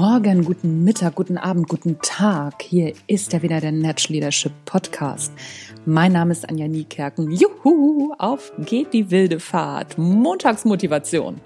Morgen, guten Mittag, guten Abend, guten Tag. Hier ist ja wieder der Natural Leadership Podcast. Mein Name ist Anja Niekerken. Juhu, auf geht die wilde Fahrt. Montagsmotivation.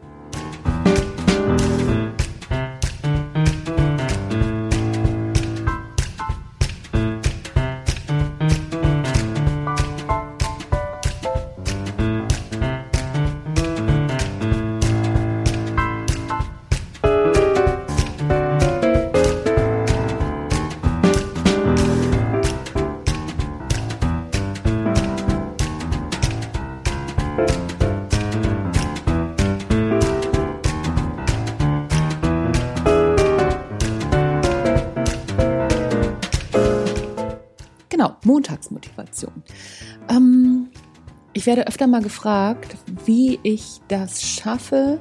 Genau, Montagsmotivation. Ähm, ich werde öfter mal gefragt, wie ich das schaffe,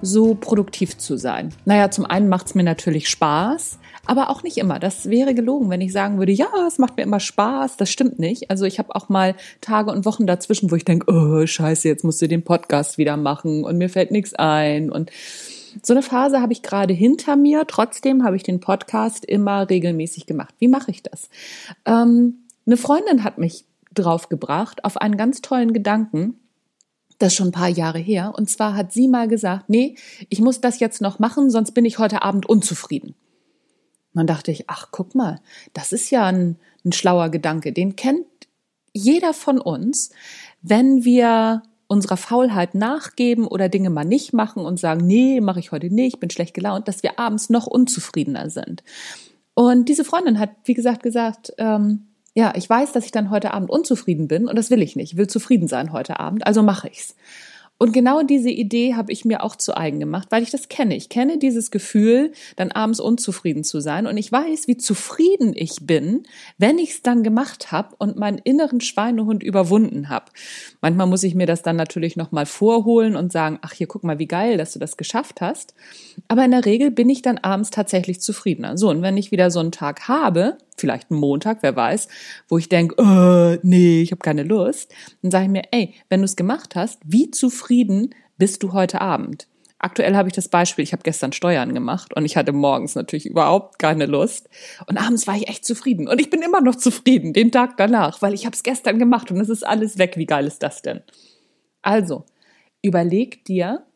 so produktiv zu sein. Naja, zum einen macht es mir natürlich Spaß, aber auch nicht immer. Das wäre gelogen, wenn ich sagen würde, ja, es macht mir immer Spaß. Das stimmt nicht. Also ich habe auch mal Tage und Wochen dazwischen, wo ich denke, oh scheiße, jetzt musst du den Podcast wieder machen und mir fällt nichts ein. Und so eine Phase habe ich gerade hinter mir. Trotzdem habe ich den Podcast immer regelmäßig gemacht. Wie mache ich das? Ähm, eine Freundin hat mich draufgebracht auf einen ganz tollen Gedanken. Das ist schon ein paar Jahre her. Und zwar hat sie mal gesagt, nee, ich muss das jetzt noch machen, sonst bin ich heute Abend unzufrieden. Und dann dachte ich, ach, guck mal, das ist ja ein, ein schlauer Gedanke. Den kennt jeder von uns, wenn wir unserer Faulheit nachgeben oder Dinge mal nicht machen und sagen, nee, mache ich heute nicht, bin schlecht gelaunt, dass wir abends noch unzufriedener sind. Und diese Freundin hat, wie gesagt, gesagt, ähm, ja, ich weiß, dass ich dann heute Abend unzufrieden bin und das will ich nicht. Ich will zufrieden sein heute Abend, also mache ich's. Und genau diese Idee habe ich mir auch zu eigen gemacht, weil ich das kenne. Ich kenne dieses Gefühl, dann abends unzufrieden zu sein. Und ich weiß, wie zufrieden ich bin, wenn ich es dann gemacht habe und meinen inneren Schweinehund überwunden habe. Manchmal muss ich mir das dann natürlich nochmal vorholen und sagen, ach hier, guck mal, wie geil, dass du das geschafft hast. Aber in der Regel bin ich dann abends tatsächlich zufriedener. So, und wenn ich wieder so einen Tag habe, vielleicht einen Montag, wer weiß, wo ich denke, äh, nee, ich habe keine Lust, dann sage ich mir, ey, wenn du es gemacht hast, wie zufrieden bist du heute Abend? Aktuell habe ich das Beispiel, ich habe gestern Steuern gemacht und ich hatte morgens natürlich überhaupt keine Lust und abends war ich echt zufrieden und ich bin immer noch zufrieden den Tag danach, weil ich habe es gestern gemacht und es ist alles weg. Wie geil ist das denn? Also, überleg dir,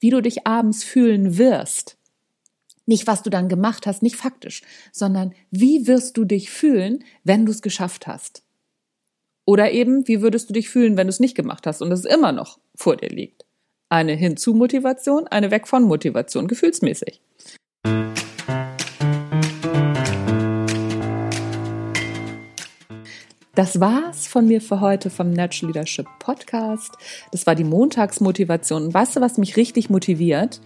wie du dich abends fühlen wirst nicht, was du dann gemacht hast, nicht faktisch, sondern wie wirst du dich fühlen, wenn du es geschafft hast? Oder eben, wie würdest du dich fühlen, wenn du es nicht gemacht hast und es immer noch vor dir liegt? Eine Hinzu-Motivation, eine Weg von Motivation, gefühlsmäßig. Das war's von mir für heute vom Natural Leadership Podcast. Das war die Montagsmotivation. weißt du, was mich richtig motiviert?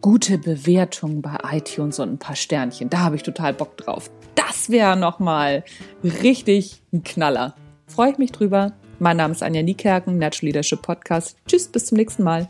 Gute Bewertung bei iTunes und ein paar Sternchen. Da habe ich total Bock drauf. Das wäre nochmal richtig ein Knaller. Freue ich mich drüber. Mein Name ist Anja Niekerken, Natural Leadership Podcast. Tschüss, bis zum nächsten Mal.